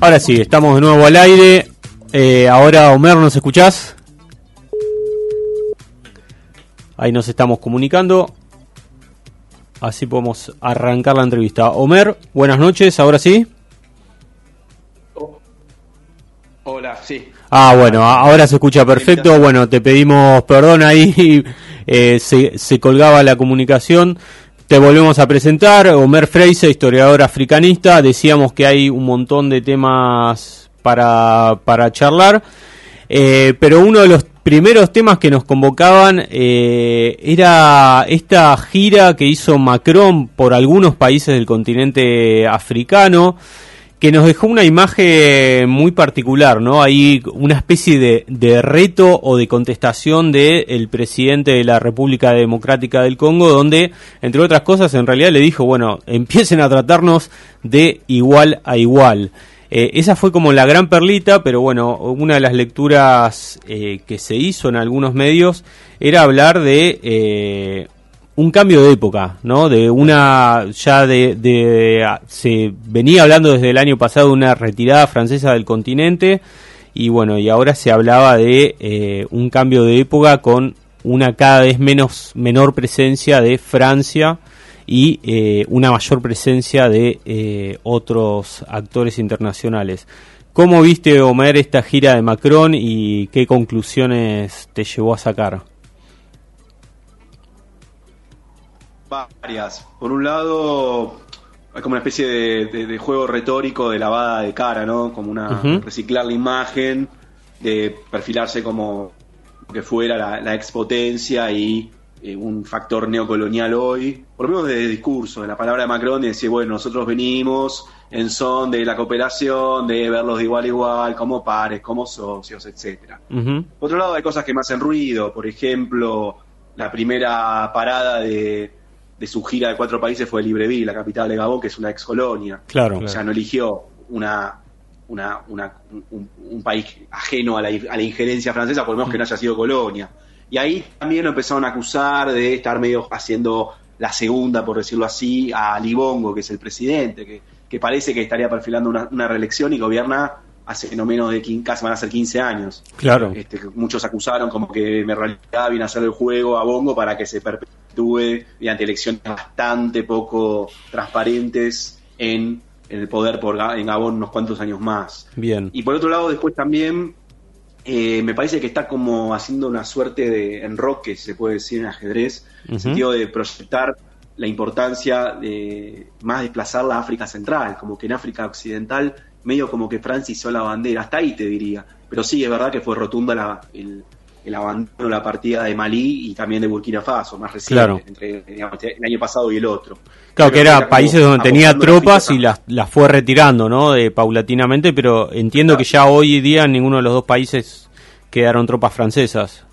Ahora sí, estamos de nuevo al aire. Eh, ahora, Homer, ¿nos escuchás? Ahí nos estamos comunicando. Así podemos arrancar la entrevista. Homer, buenas noches, ahora sí. Hola, sí. Ah, bueno, ahora se escucha perfecto. Bueno, te pedimos perdón ahí, eh, se, se colgaba la comunicación. Te volvemos a presentar, Homer Freise, historiador africanista. Decíamos que hay un montón de temas para, para charlar, eh, pero uno de los primeros temas que nos convocaban eh, era esta gira que hizo Macron por algunos países del continente africano que nos dejó una imagen muy particular, ¿no? Hay una especie de, de reto o de contestación del el presidente de la República Democrática del Congo, donde, entre otras cosas, en realidad le dijo, bueno, empiecen a tratarnos de igual a igual. Eh, esa fue como la gran perlita, pero bueno, una de las lecturas eh, que se hizo en algunos medios era hablar de eh, un cambio de época, ¿no? De una, ya de, de, se venía hablando desde el año pasado de una retirada francesa del continente y bueno, y ahora se hablaba de eh, un cambio de época con una cada vez menos, menor presencia de Francia y eh, una mayor presencia de eh, otros actores internacionales. ¿Cómo viste, Homer, esta gira de Macron y qué conclusiones te llevó a sacar? Varias. Por un lado, hay como una especie de, de, de juego retórico de lavada de cara, ¿no? Como una uh -huh. reciclar la imagen, de perfilarse como que fuera la, la expotencia y eh, un factor neocolonial hoy, por lo menos de discurso, de la palabra de Macron, de decir, bueno, nosotros venimos en son de la cooperación, de verlos de igual a igual, como pares, como socios, etcétera. Uh -huh. Por otro lado, hay cosas que me hacen ruido, por ejemplo, la primera parada de de su gira de cuatro países fue Libreville, la capital de Gabón, que es una ex colonia. Claro. O sea, no eligió una, una, una un, un, país ajeno a la, a la, injerencia francesa, por lo menos que no haya sido colonia. Y ahí también lo empezaron a acusar de estar medio haciendo la segunda, por decirlo así, a Libongo, que es el presidente, que, que parece que estaría perfilando una, una reelección y gobierna hace no menos de 15, casi van a ser 15 años. Claro. Este, muchos acusaron como que en realidad viene a hacer el juego a Bongo para que se perpetúe mediante elecciones bastante poco transparentes en, en el poder por, en Gabón unos cuantos años más. Bien. Y por otro lado, después también eh, me parece que está como haciendo una suerte de enroque, se puede decir en ajedrez, en uh -huh. el sentido de proyectar la importancia de más desplazar la África Central, como que en África Occidental medio como que Francia hizo la bandera, hasta ahí te diría. Pero sí, es verdad que fue rotunda la, el, el abandono, la partida de Malí y también de Burkina Faso, más reciente, claro. entre digamos, el año pasado y el otro. Claro, pero que era, era países donde tenía tropas y las, las fue retirando, ¿no? De, paulatinamente, pero entiendo claro. que ya hoy día en ninguno de los dos países quedaron tropas francesas.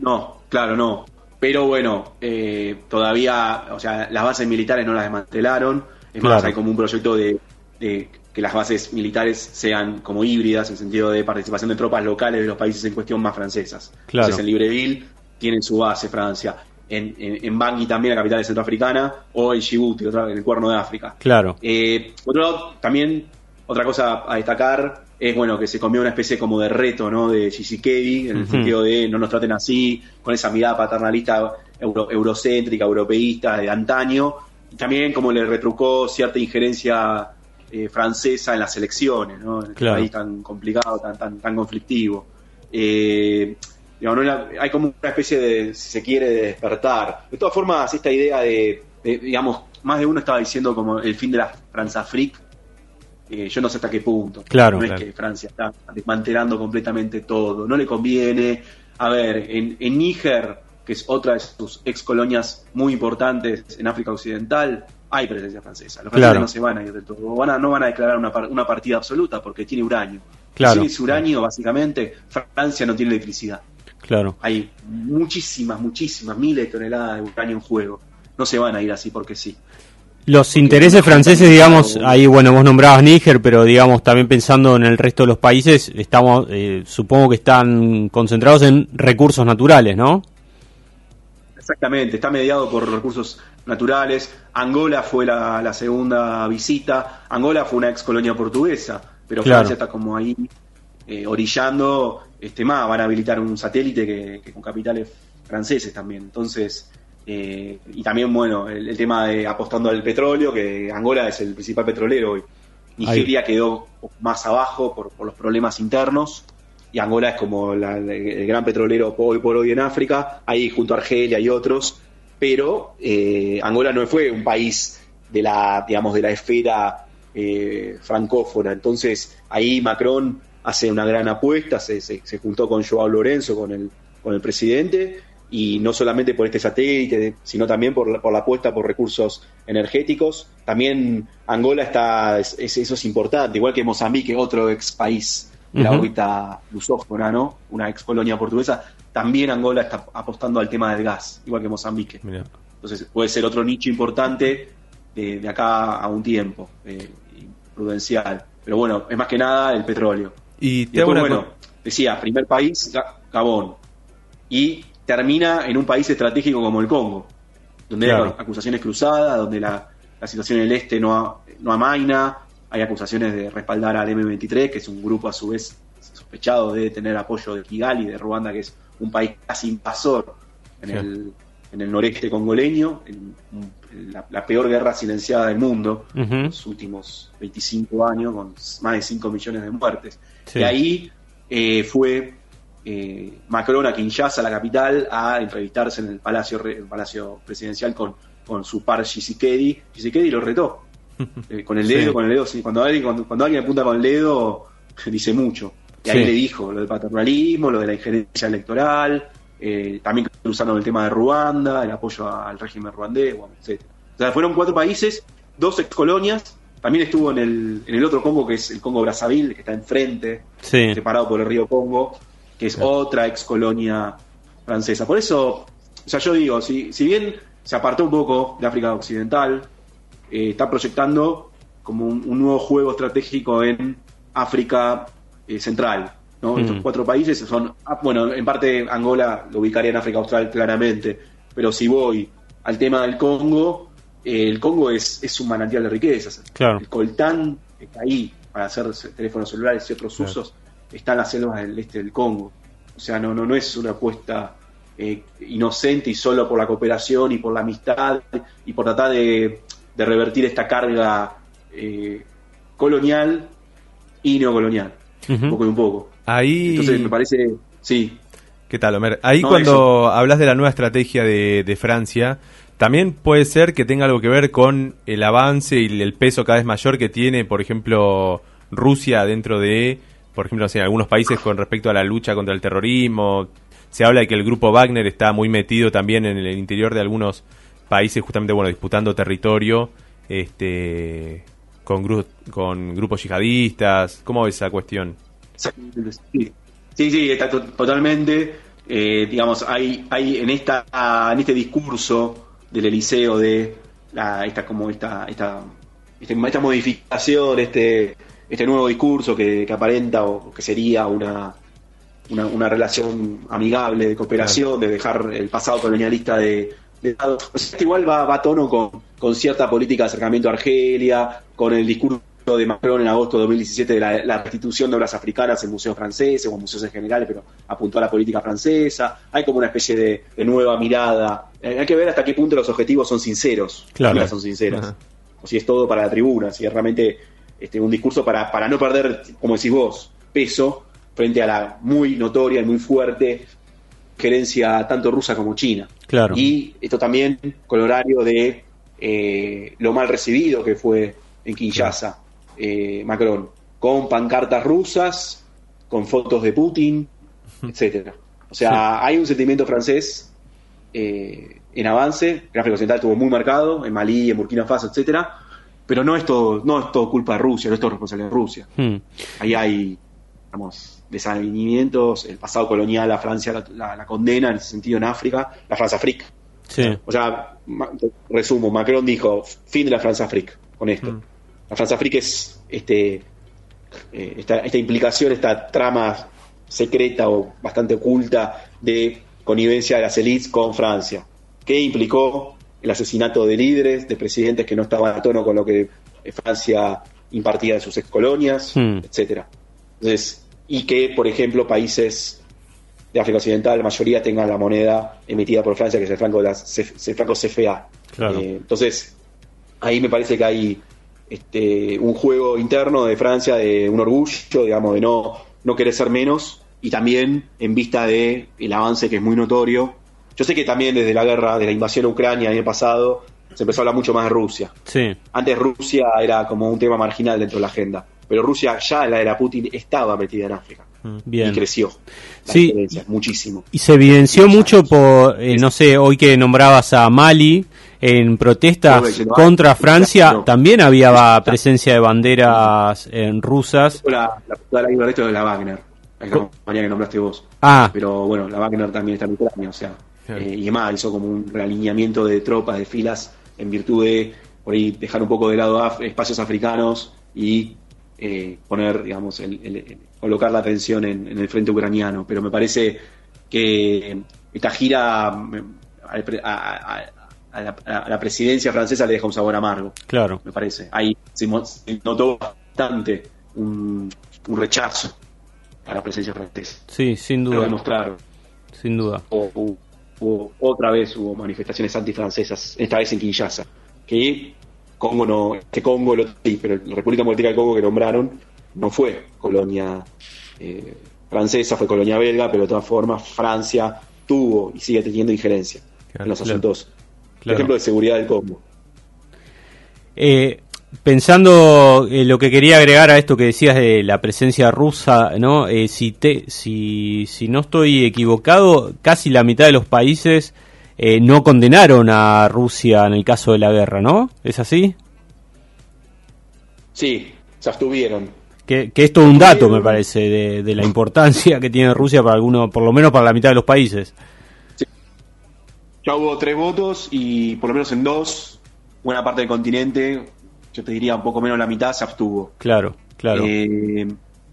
No, claro, no. Pero bueno, eh, todavía, o sea, las bases militares no las desmantelaron. Es claro. más, hay como un proyecto de, de que las bases militares sean como híbridas en sentido de participación de tropas locales de los países en cuestión más francesas. Claro. Entonces en Libreville tienen su base Francia, en, en, en Bangui también, la capital de Centroafricana, o en Djibouti, otra, en el Cuerno de África. Claro. Eh, por otro lado, también otra cosa a destacar es bueno que se comió una especie como de reto, ¿no? De Chisikedi, en el uh -huh. sentido de no nos traten así, con esa mirada paternalista euro, eurocéntrica, europeísta de antaño. También como le retrucó cierta injerencia eh, francesa en las elecciones, ¿no? En este claro. país tan complicado, tan, tan, tan conflictivo. Eh, digamos, ¿no? hay como una especie de, si se quiere, de despertar. De todas formas, esta idea de, de digamos, más de uno estaba diciendo como el fin de la Franza Fric, eh, yo no sé hasta qué punto. Claro, no claro. es que Francia está desmantelando completamente todo, no le conviene. A ver, en, en Níger, que es otra de sus ex colonias muy importantes en África Occidental, hay presencia francesa. Los franceses claro. no se van a ir del todo. Van a, no van a declarar una, una partida absoluta porque tiene uranio. Claro. Si tiene uranio, básicamente, Francia no tiene electricidad. Claro. Hay muchísimas, muchísimas, miles de toneladas de uranio en juego. No se van a ir así porque sí. Los porque intereses franceses, digamos, ahí, bueno, vos nombrabas Níger, pero digamos, también pensando en el resto de los países, estamos, eh, supongo que están concentrados en recursos naturales, ¿no? Exactamente, está mediado por recursos naturales. Angola fue la, segunda visita. Angola fue una ex colonia portuguesa, pero Francia está como ahí eh, orillando. Este más, van a habilitar un satélite que, con capitales franceses también. Entonces, eh, y también, bueno, el, tema de apostando al petróleo, que Angola es el principal petrolero hoy. Nigeria quedó más abajo por, los problemas internos y Angola es como el gran petrolero hoy por hoy en África, ahí junto a Argelia y otros, pero eh, Angola no fue un país de la, digamos, de la esfera eh, francófona, entonces ahí Macron hace una gran apuesta, se, juntó con Joao Lorenzo, con el, con el presidente, y no solamente por este satélite, sino también por la, por la apuesta por recursos energéticos. También Angola está, eso es importante, igual que Mozambique, otro ex país la órbita lusófona, ¿no? Una ex colonia portuguesa. También Angola está apostando al tema del gas, igual que Mozambique. Entonces puede ser otro nicho importante de, acá a un tiempo, eh, prudencial. Pero bueno, es más que nada el petróleo. Y, después, bueno, decía, primer país, Gabón. Y termina en un país estratégico como el Congo, donde hay acusaciones cruzadas, donde la, situación en el este no, no amaina, hay acusaciones de respaldar al M23, que es un grupo a su vez sospechado de tener apoyo de Kigali, de Ruanda, que es un país casi invasor en, el, en el noreste congoleño, en, la, peor guerra silenciada del mundo, en los últimos 25 años, con más de 5 millones de muertes. Y ahí eh, fue eh, Macron a Kinshasa, la capital, a entrevistarse en el palacio, palacio presidencial con, con su par Gisikedi. Gisikedi lo retó. Eh, con el dedo, con el dedo, Cuando alguien, cuando, alguien apunta con el dedo, dice mucho. Y ahí le dijo lo del paternalismo, lo de la injerencia electoral, eh, también usando el tema de Ruanda, el apoyo al régimen ruandés, etc. O sea, fueron cuatro países, dos ex colonias. También estuvo en el, en el otro Congo, que es el Congo Brazzaville, que está enfrente, separado por el río Congo que es otra ex colonia francesa. Por eso, o sea, yo digo, si, si bien se apartó un poco de África Occidental, eh, está proyectando como un, nuevo juego estratégico en África eh, Central. ¿no? Estos cuatro países son, ah, bueno, en parte Angola lo ubicaría en África Austral claramente, pero si voy al tema del Congo, eh, el Congo es, es un manantial de riquezas. El coltán está ahí para hacer teléfonos celulares y otros usos está en las selvas del este del Congo. O sea, no, no, no es una apuesta eh, inocente y solo por la cooperación y por la amistad y por tratar de, revertir esta carga eh, colonial y neocolonial, un poco y un poco. Ahí... Entonces me parece, sí. ¿Qué tal, Omer? Ahí cuando hablas de la nueva estrategia de, de Francia, también puede ser que tenga algo que ver con el avance y el peso cada vez mayor que tiene, por ejemplo, Rusia dentro de por ejemplo, en algunos países con respecto a la lucha contra el terrorismo. Se habla de que el grupo Wagner está muy metido también en el interior de algunos países, justamente, bueno, disputando territorio este, con, con grupos yihadistas. ¿Cómo ves esa cuestión? Sí, sí, está totalmente. Eh, digamos, hay, hay en, esta, en este discurso del Eliseo de la, esta, como esta, esta, esta, esta modificación, este este nuevo discurso que, aparenta o que sería una, una, relación amigable de cooperación, de dejar el pasado colonialista de, igual va, va a tono con, con, cierta política de acercamiento a Argelia, con el discurso de Macron en agosto de 2017 de la, restitución de obras africanas en museos franceses o en museos en general, pero apuntó a la política francesa. Hay como una especie de, nueva mirada. Eh, hay que ver hasta qué punto los objetivos son sinceros. Claro. Son sinceros. O si es todo para la tribuna, si es realmente este, un discurso para, para no perder, como decís vos, peso frente a la muy notoria y muy fuerte gerencia tanto rusa como china. Claro. Y esto también con horario de eh, lo mal recibido que fue en Kinshasa eh, Macron, con pancartas rusas, con fotos de Putin, etcétera. O sea, hay un sentimiento francés eh, en avance, el África Occidental estuvo muy marcado, en Malí, en Burkina Faso, etcétera, pero no es todo, no es todo culpa de Rusia, no es todo responsabilidad de Rusia. Hmm. Ahí hay, digamos, el pasado colonial, la Francia la, condena en ese sentido en África, la Francia Afrique. O sea, resumo, Macron dijo, fin de la Francia Afrique con esto. Hmm. La Francia Afrique es este, eh, esta, esta implicación, esta trama secreta o bastante oculta de connivencia de las élites con Francia, que implicó el asesinato de líderes, de presidentes que no estaban a tono con lo que Francia impartía de sus ex colonias, hmm. etcétera. Entonces, y que, por ejemplo, países de África Occidental, la mayoría tengan la moneda emitida por Francia, que es el franco, de la, el franco CFA. Eh, entonces, ahí me parece que hay este, un juego interno de Francia, de un orgullo, digamos, de no, no querer ser menos, y también en vista de el avance que es muy notorio. Yo sé que también desde la guerra, de la invasión a Ucrania el año pasado, se empezó a hablar mucho más de Rusia. Sí. Antes Rusia era como un tema marginal dentro de la agenda, pero Rusia ya la era Putin estaba metida en África. Mm, bien. Y creció. sí. muchísimo. Y se evidenció mucho por, eh, no sé, hoy que nombrabas a Mali, en protestas contra Francia, también había presencia de banderas en rusas. La, la, la, de la Wagner, la compañía que nombraste vos. Ah. Pero bueno, la Wagner también está en Ucrania, o sea. Eh, y además hizo como un realineamiento de tropas, de filas, en virtud de por ahí dejar un poco de lado espacios africanos y eh, poner, digamos, el, colocar la atención en, el frente ucraniano. Pero me parece que esta gira a, la, presidencia francesa le deja un sabor amargo. Claro. Me parece. Ahí se, notó bastante un, rechazo a la presencia francesa. Sí, sin duda. Lo Sin duda otra vez hubo manifestaciones antifrancesas, esta vez en Kinshasa, que Congo no, este Congo lo sí, pero la República Democrática del Congo que nombraron no fue colonia eh, francesa, fue colonia belga, pero de todas formas Francia tuvo y sigue teniendo injerencia en los asuntos, por ejemplo, de seguridad del Congo. Eh, Pensando en lo que quería agregar a esto que decías de la presencia rusa, ¿no? Eh, si, te, si, si no estoy equivocado, casi la mitad de los países eh, no condenaron a Rusia en el caso de la guerra, ¿no? ¿Es así? Sí, se abstuvieron. Que, que es todo un dato, me parece, de, de, la importancia que tiene Rusia para alguno, por lo menos para la mitad de los países. Sí. Ya hubo tres votos y por lo menos en dos, buena parte del continente yo te diría un poco menos la mitad, se abstuvo. Claro, claro. Eh,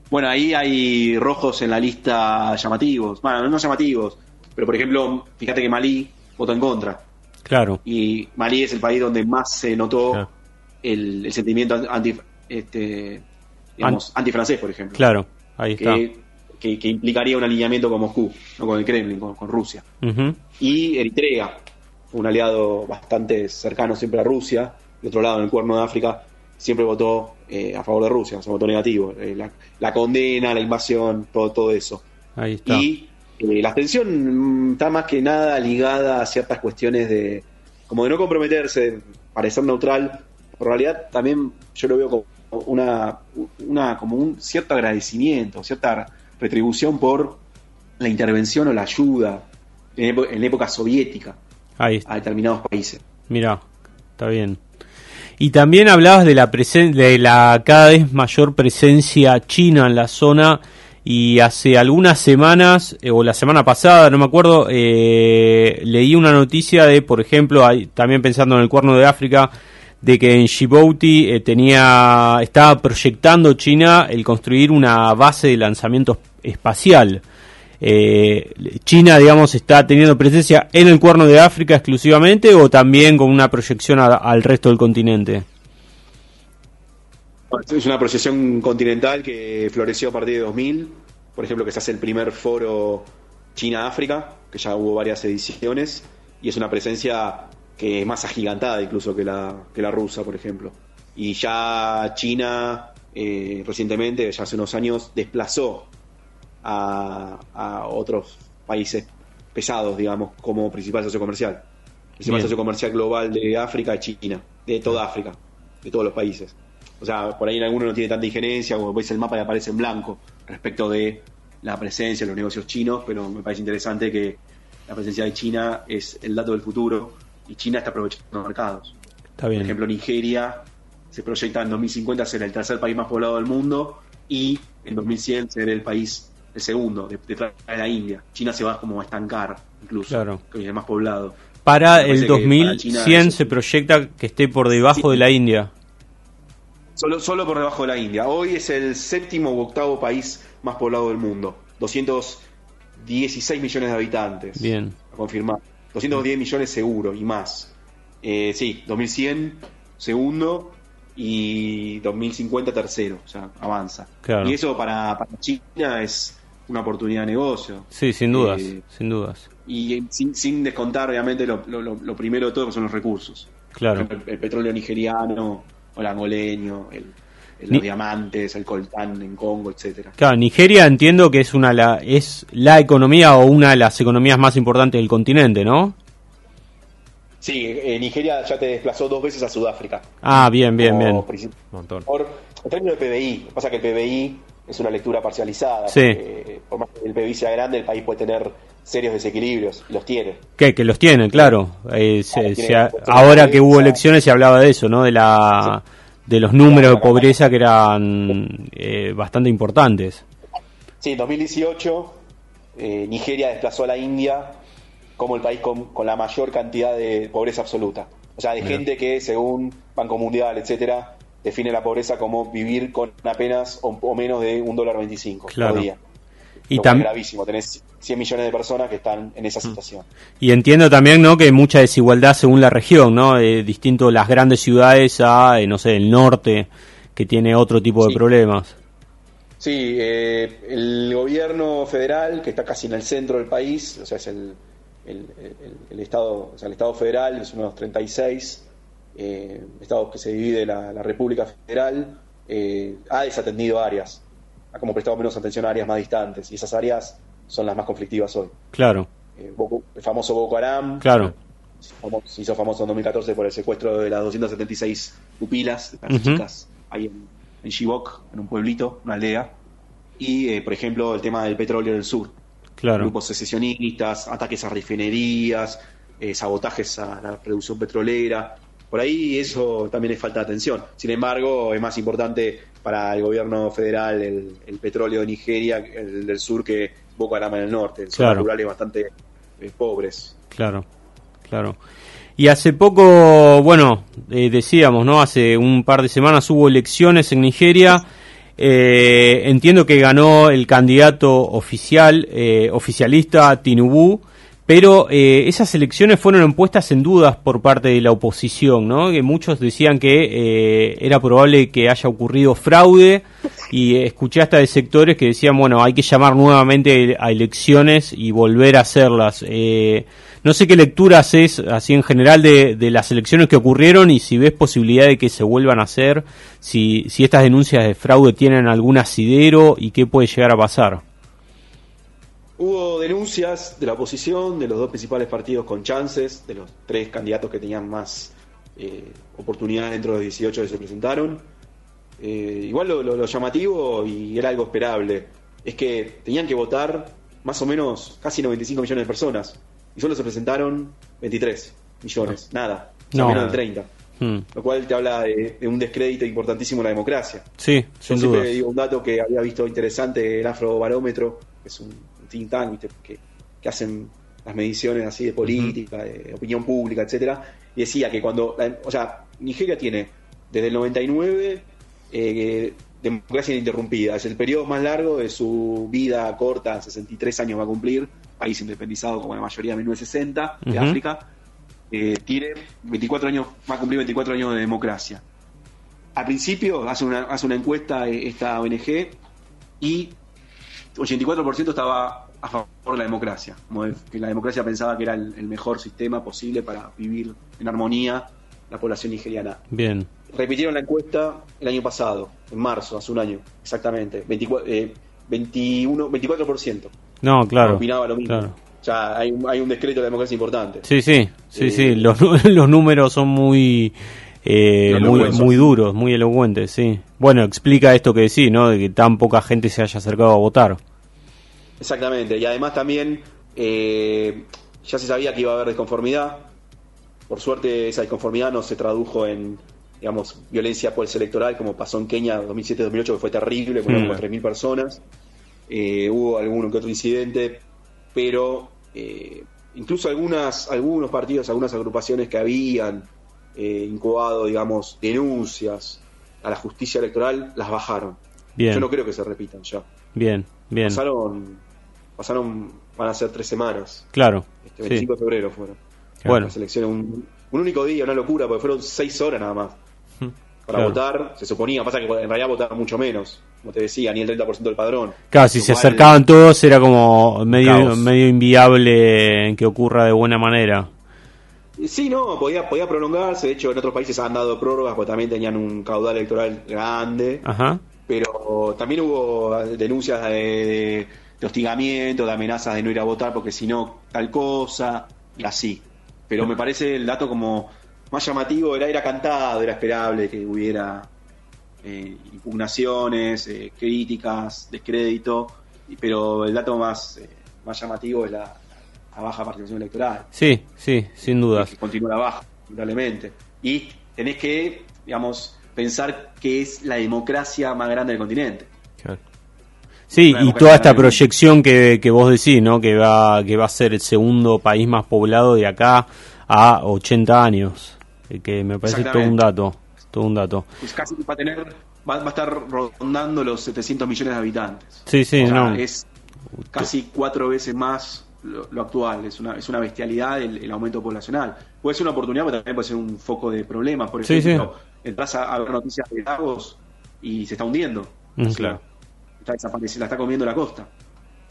bueno, ahí hay rojos en la lista llamativos. Bueno, no llamativos, pero por ejemplo, fíjate que Malí votó en contra. Claro. Y Malí es el país donde más se notó el, sentimiento anti, este, digamos, antifrancés, por ejemplo. Claro, ahí está. Que, implicaría un alineamiento con Moscú, no con el Kremlin, con, Rusia. Y Eritrea, un aliado bastante cercano siempre a Rusia, de otro lado, en el cuerno de África, siempre votó eh, a favor de Rusia, se votó negativo. Eh, la, condena, la invasión, todo, todo eso. Ahí está. Y eh, la abstención está más que nada ligada a ciertas cuestiones de, como de no comprometerse, de parecer neutral. En realidad también yo lo veo como una, una como un cierto agradecimiento, cierta retribución por la intervención o la ayuda en, en época soviética a determinados países. Mira, está bien. Y también hablabas de la, de la cada vez mayor presencia china en la zona y hace algunas semanas, eh, o la semana pasada, no me acuerdo, eh, leí una noticia de, por ejemplo, también pensando en el cuerno de África, de que en Djibouti eh, tenía, estaba proyectando China el construir una base de lanzamiento espacial. China, digamos, está teniendo presencia en el cuerno de África exclusivamente o también con una proyección al resto del continente? Es una proyección continental que floreció a partir de 2000, por ejemplo, que se hace el primer foro China-África, que ya hubo varias ediciones, y es una presencia que es más agigantada incluso que la, que la rusa, por ejemplo. Y ya China eh, recientemente, ya hace unos años, desplazó a, otros países pesados, digamos, como principal socio comercial. El principal socio comercial global de África es China, de toda África, de todos los países. O sea, por ahí en alguno no tiene tanta injerencia, como veis el mapa y aparece en blanco respecto de la presencia de los negocios chinos, pero me parece interesante que la presencia de China es el dato del futuro y China está aprovechando los mercados. Está bien. Por ejemplo, Nigeria se proyecta en 2050 ser el tercer país más poblado del mundo y en 2100 ser el país el segundo, detrás de, la India. China se va como a estancar, incluso, claro. que es más poblado. Para el 2100 se proyecta que esté por debajo de la India. Solo, solo por debajo de la India. Hoy es el séptimo u octavo país más poblado del mundo. 216 millones de habitantes. Bien. A confirmar. 210 millones seguro y más. Eh, sí, 2100 segundo y 2050 tercero, o sea, avanza. Y eso para, para, China es una oportunidad de negocio. Sí, sin dudas, eh, sin dudas. Y sin, sin descontar, obviamente, lo, lo, primero de todo que son los recursos. Claro. El, petróleo nigeriano, el angoleño, el, los diamantes, el coltán en Congo, etcétera. Claro, Nigeria entiendo que es una la, es la economía o una de las economías más importantes del continente, ¿no? Sí, eh, Nigeria ya te desplazó dos veces a Sudáfrica. Ah, bien, bien, bien. Por, en términos de PBI, pasa que el PBI es una lectura parcializada. Sí. por más que el PBI sea grande, el país puede tener serios desequilibrios, los tiene. ¿Qué? Que los tiene, claro. Eh, ahora que hubo elecciones se hablaba de eso, ¿no? De la de los números de pobreza que eran eh, bastante importantes. Sí, en 2018 eh, Nigeria desplazó a la India como el país con, la mayor cantidad de pobreza absoluta. O sea, de gente que, según Banco Mundial, etcétera, define la pobreza como vivir con apenas o, menos de un dólar veinticinco por día. Y también gravísimo, tenés 100 millones de personas que están en esa mm. situación. Y entiendo también, ¿no? Que hay mucha desigualdad según la región, ¿no? Eh, distinto las grandes ciudades a, eh, no sé, el norte, que tiene otro tipo de problemas. Sí, eh, el gobierno federal, que está casi en el centro del país, o sea, es el, el, Estado, o sea, el Estado federal, es uno de los 36 eh, estados que se divide la, la República Federal, ha desatendido áreas ha como prestado menos atención a áreas más distantes y esas áreas son las más conflictivas hoy. Claro. Eh, el famoso Boko Haram. Claro. Se hizo famoso en 2014 por el secuestro de las 276 pupilas, las chicas, ahí en, en Chibok, en un pueblito, una aldea. Y, eh, por ejemplo, el tema del petróleo del sur. Claro. Grupos secesionistas, ataques a refinerías, eh, sabotajes a la producción petrolera. Por ahí eso también es falta de atención. Sin embargo, es más importante para el gobierno federal el, petróleo de Nigeria, el del sur, que Boko Haram en el norte. Son claro. rurales bastante eh, pobres. Claro, claro. Y hace poco, bueno, eh, decíamos, ¿no? Hace un par de semanas hubo elecciones en Nigeria. Eh, entiendo que ganó el candidato oficial, oficialista Tinubu, pero eh, esas elecciones fueron puestas en dudas por parte de la oposición, ¿no? Que muchos decían que eh, era probable que haya ocurrido fraude y escuché hasta de sectores que decían, bueno, hay que llamar nuevamente a elecciones y volver a hacerlas. Eh, no sé qué lectura haces así en general de, de, las elecciones que ocurrieron y si ves posibilidad de que se vuelvan a hacer, si, si estas denuncias de fraude tienen algún asidero y qué puede llegar a pasar. Hubo denuncias de la oposición, de los dos principales partidos con chances, de los tres candidatos que tenían más eh, oportunidades dentro de los 18 que se presentaron. Eh, igual lo, llamativo, y era algo esperable, es que tenían que votar más o menos casi 95 millones de personas, y solo se presentaron 23 millones, nada, menos de 30. Hmm. Lo cual te habla de, un descrédito importantísimo en la democracia. Sí, sin Yo siempre digo un dato que había visto interesante, el Afrobarómetro, que es un think tank Que, hacen las mediciones así de política, de opinión pública, etcétera, y decía que cuando, o sea, Nigeria tiene desde el 99 eh, democracia ininterrumpida, es el periodo más largo de su vida corta, 63 años va a cumplir, país independizado como la mayoría de 1960 de África, eh, tiene 24 años, va a cumplir 24 años de democracia. Al principio hace una, hace una encuesta eh, esta ONG y 84% estaba a favor de la democracia, como que la democracia pensaba que era el, mejor sistema posible para vivir en armonía la población nigeriana. Bien. Repitieron la encuesta el año pasado, en marzo, hace un año, exactamente, 24, 21, 24%. No, claro. Opinaba lo mismo. Claro. Ya hay, hay un decreto de la democracia importante. Sí, sí, sí, sí. Eh, los, los números son muy, eh, muy, muy duros, muy elocuentes, sí. Bueno, explica esto que decís, ¿no? De que tan poca gente se haya acercado a votar. Exactamente, y además también eh, ya se sabía que iba a haber desconformidad. Por suerte esa desconformidad no se tradujo en, digamos, violencia pues electoral como pasó en Kenia 2007-2008, que fue terrible, fueron como 3.000 personas. Eh, hubo algún que otro incidente, pero eh, incluso algunas, algunos partidos, algunas agrupaciones que habían eh, incubado, digamos, denuncias a la justicia electoral, las bajaron. Yo no creo que se repitan ya. Bien, bien. Pasaron, pasaron, van a ser tres semanas. Claro. Este 25 de febrero fueron. Bueno. Las elecciones, un único día, una locura, porque fueron seis horas nada más. Para votar, se suponía, pasa que en realidad votaron mucho menos, como te decía, ni el 30% del padrón. Claro, si se acercaban todos era como medio, medio inviable que ocurra de buena manera. Sí, no, podía, podía prolongarse. De hecho, en otros países han dado prórrogas porque también tenían un caudal electoral grande. Ajá. Pero también hubo denuncias de, hostigamiento, de amenazas de no ir a votar porque si no, tal cosa, y así. Pero me parece el dato como más llamativo, era, era cantado, era esperable que hubiera eh, impugnaciones, eh, críticas, descrédito, pero el dato más, eh, más llamativo es la, a baja participación electoral. Sí, sí, sin duda. Continúa la baja, indudablemente. Y tenés que, digamos, pensar que es la democracia más grande del continente. Sí, y toda esta proyección que, que vos decís, ¿no? Que va, que va a ser el segundo país más poblado de acá a 80 años. Eh, que me parece todo un dato. Todo un dato. Pues casi va a tener, va, a estar rondando los 700 millones de habitantes. Sí, sí, no. Es casi cuatro veces más lo, actual, es una, es una bestialidad el, aumento poblacional. Puede ser una oportunidad, pero también puede ser un foco de problemas. Por ejemplo, entras a, ver noticias de lagos y se está hundiendo. Mm, claro. Está la está comiendo la costa.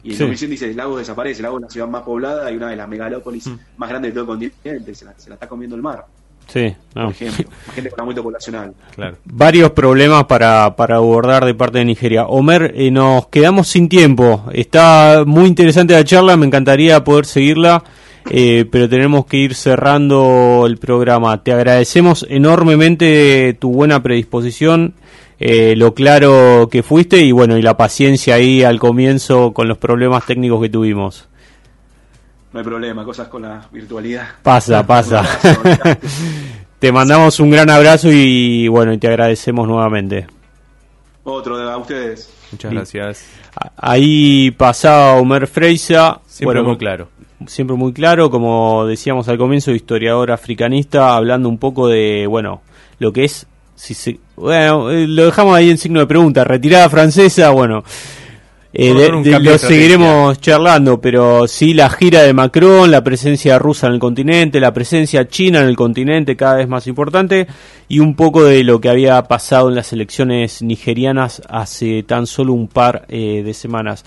Y en sí. dice dice, el lago desaparece, el lago es la ciudad más poblada y una de las megalópolis mm. más grandes de todo el continente, se la, se la está comiendo el mar. Sí, por ejemplo, gente con aumento poblacional. Claro. Varios problemas para, para abordar de parte de Nigeria. Homer, eh, nos quedamos sin tiempo. Está muy interesante la charla, me encantaría poder seguirla, eh, pero tenemos que ir cerrando el programa. Te agradecemos enormemente tu buena predisposición, eh, lo claro que fuiste y bueno, y la paciencia ahí al comienzo con los problemas técnicos que tuvimos no hay problema, cosas con la virtualidad. Pasa, pasa. te mandamos un gran abrazo y bueno, y te agradecemos nuevamente. Otro de ustedes. Muchas gracias. Ahí pasaba Homer Freisa. Siempre muy claro. Siempre muy claro, como decíamos al comienzo, historiador africanista, hablando un poco de, bueno, lo que es, si se, bueno, eh, lo dejamos ahí en signo de pregunta, retirada francesa, bueno, eh, lo seguiremos charlando, pero sí la gira de Macron, la presencia rusa en el continente, la presencia china en el continente cada vez más importante y un poco de lo que había pasado en las elecciones nigerianas hace tan solo un par eh, de semanas.